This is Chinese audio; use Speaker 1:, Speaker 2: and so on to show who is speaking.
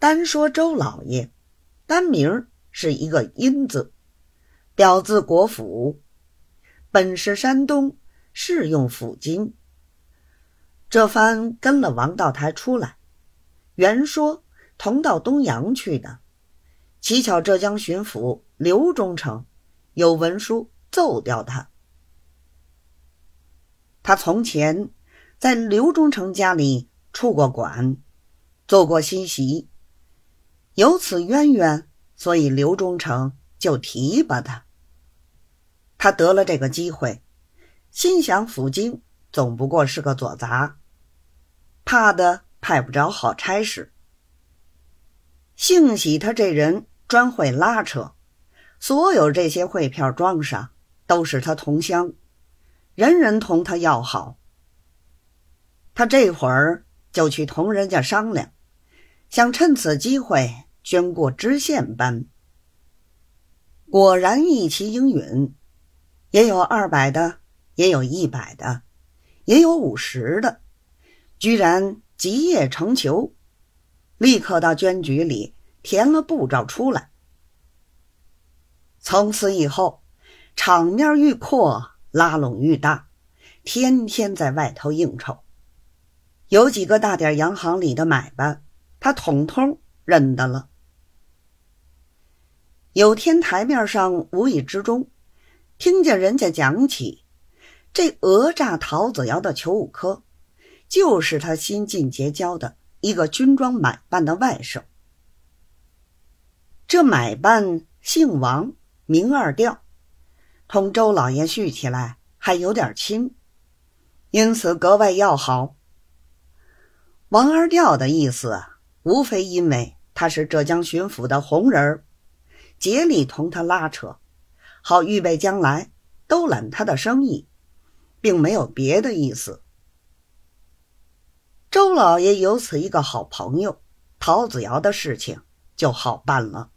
Speaker 1: 单说周老爷，单名是一个殷字，表字国府，本是山东，适用府京。这番跟了王道台出来，原说同到东阳去的，乞巧浙江巡抚刘忠诚有文书奏掉他。他从前在刘忠诚家里出过馆，做过新席。有此渊源，所以刘忠诚就提拔他。他得了这个机会，心想府京总不过是个左杂，怕的派不着好差事。幸喜他这人专会拉扯，所有这些汇票庄上都是他同乡，人人同他要好。他这会儿就去同人家商量，想趁此机会。宣过知县班，果然一齐应允，也有二百的，也有一百的，也有五十的，居然集腋成裘，立刻到捐局里填了布照出来。从此以后，场面愈扩，拉拢愈大，天天在外头应酬，有几个大点洋行里的买办，他统统认得了。有天台面上无意之中，听见人家讲起，这讹诈陶子尧的裘五科，就是他新近结交的一个军装买办的外甥。这买办姓王，名二调，同周老爷续起来还有点亲，因此格外要好。王二调的意思，无非因为他是浙江巡抚的红人儿。竭力同他拉扯，好预备将来兜揽他的生意，并没有别的意思。周老爷有此一个好朋友，陶子尧的事情就好办了。